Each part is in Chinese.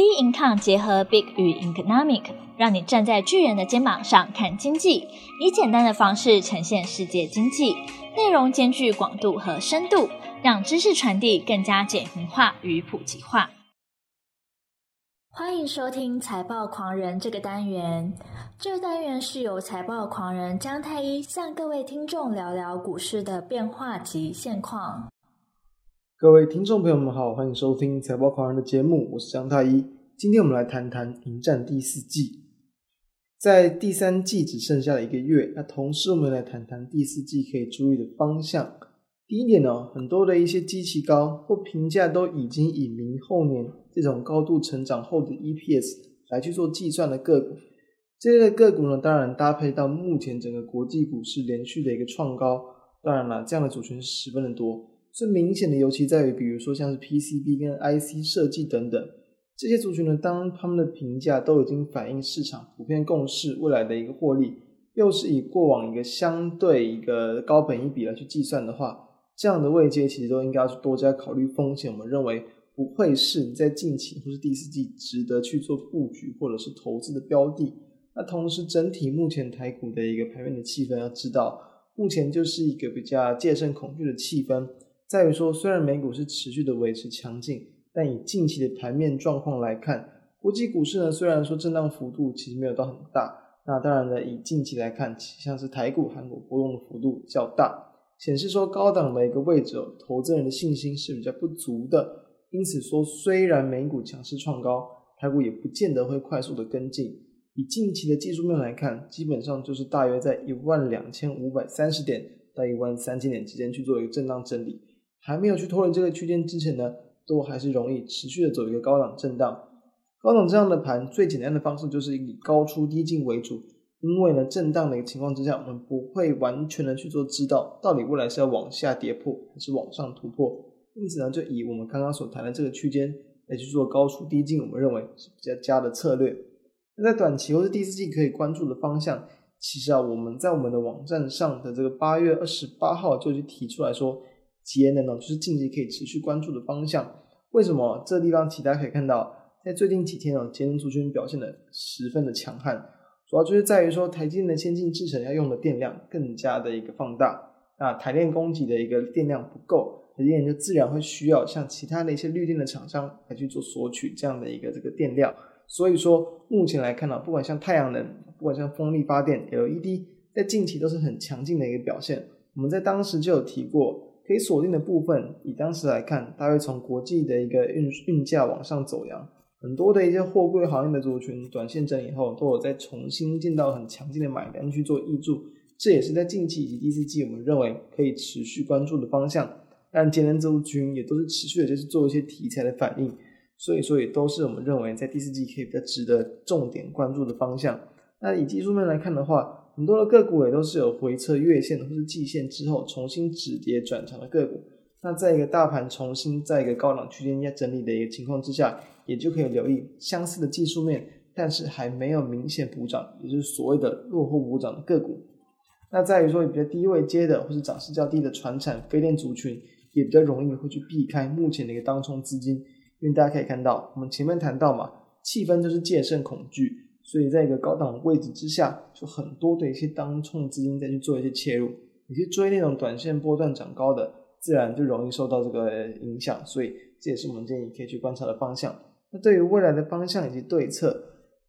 B Income 结合 Big 与 Economic，让你站在巨人的肩膀上看经济，以简单的方式呈现世界经济，内容兼具广度和深度，让知识传递更加简明化与普及化。欢迎收听财报狂人这个单元。这个单元是由财报狂人姜太一向各位听众聊聊股市的变化及现况。各位听众朋友们好，欢迎收听财报狂人的节目，我是姜太一。今天我们来谈谈迎战第四季。在第三季只剩下了一个月，那同时我们来谈谈第四季可以注意的方向。第一点呢，很多的一些基期高或评价都已经以明后年这种高度成长后的 EPS 来去做计算的个股，这类个股呢，当然搭配到目前整个国际股市连续的一个创高，当然了，这样的族群十分的多。最明显的尤其在于，比如说像是 PCB 跟 IC 设计等等这些族群呢，当他们的评价都已经反映市场普遍共识未来的一个获利，又是以过往一个相对一个高本益比来去计算的话。这样的位阶其实都应该要去多加考虑风险，我们认为不会是你在近期或是第四季值得去做布局或者是投资的标的。那同时，整体目前台股的一个盘面的气氛，要知道目前就是一个比较戒慎恐惧的气氛，在于说虽然美股是持续的维持强劲，但以近期的盘面状况来看，国际股市呢虽然说震荡幅度其实没有到很大，那当然呢以近期来看，像是台股、韩股波动的幅度较大。显示说高档的一个位置，投资人的信心是比较不足的。因此说，虽然美股强势创高，台股也不见得会快速的跟进。以近期的技术面来看，基本上就是大约在一万两千五百三十点到一万三千点之间去做一个震荡整理，还没有去脱离这个区间之前呢，都还是容易持续的走一个高档震荡。高档这样的盘，最简单的方式就是以高出低进为主。因为呢，震荡的一个情况之下，我们不会完全的去做知道到底未来是要往下跌破还是往上突破，因此呢，就以我们刚刚所谈的这个区间来去做高出低进，我们认为是比较佳的策略。那在短期或是第四季可以关注的方向，其实啊，我们在我们的网站上的这个八月二十八号就去提出来说，节能呢就是近期可以持续关注的方向。为什么？这地方其实大家可以看到，在最近几天呢，节能族群表现得十分的强悍。主要就是在于说，台积电的先进制程要用的电量更加的一个放大，那台电供给的一个电量不够，台积电就自然会需要像其他的一些绿电的厂商来去做索取这样的一个这个电量。所以说，目前来看呢，不管像太阳能，不管像风力发电、LED，在近期都是很强劲的一个表现。我们在当时就有提过，可以锁定的部分，以当时来看，大约从国际的一个运运价往上走扬。很多的一些货柜行业的族群，短线整理后都有再重新见到很强劲的买单去做挹注，这也是在近期以及第四季我们认为可以持续关注的方向。但节能族群也都是持续的，就是做一些题材的反应，所以说也都是我们认为在第四季可以比较值得重点关注的方向。那以技术面来看的话，很多的个股也都是有回测月线或是季线之后重新止跌转强的个股。那在一个大盘重新在一个高档区间整理的一个情况之下，也就可以留意相似的技术面，但是还没有明显补涨，也就是所谓的落后补涨的个股。那在于说比较低位接的或是涨势较低的传产、非电族群，也比较容易会去避开目前的一个当冲资金，因为大家可以看到，我们前面谈到嘛，气氛就是戒慎恐惧，所以在一个高档位置之下，就很多的一些当冲资金再去做一些切入，你去追那种短线波段涨高的。自然就容易受到这个影响，所以这也是我们建议可以去观察的方向。那对于未来的方向以及对策，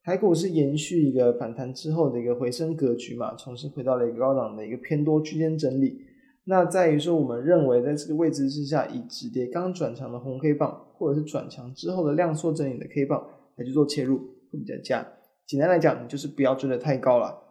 台股是延续一个反弹之后的一个回升格局嘛，重新回到了一个高档的一个偏多区间整理。那在于说，我们认为在这个位置之下，以止跌刚转强的红 K 棒，或者是转强之后的量缩整理的 K 棒来去做切入，会比较佳。简单来讲，你就是不要追得太高了，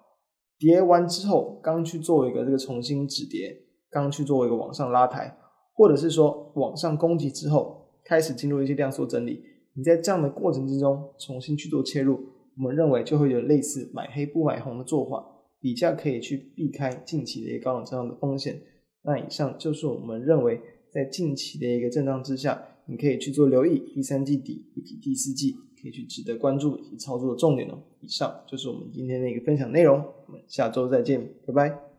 叠完之后刚去做一个这个重新止跌。刚去做一个往上拉抬，或者是说往上攻击之后，开始进入一些量缩整理。你在这样的过程之中重新去做切入，我们认为就会有类似买黑不买红的做法，比较可以去避开近期的一个高档震荡的风险。那以上就是我们认为在近期的一个震荡之下，你可以去做留意第三季底以及第四季可以去值得关注以及操作的重点呢。以上就是我们今天的一个分享内容，我们下周再见，拜拜。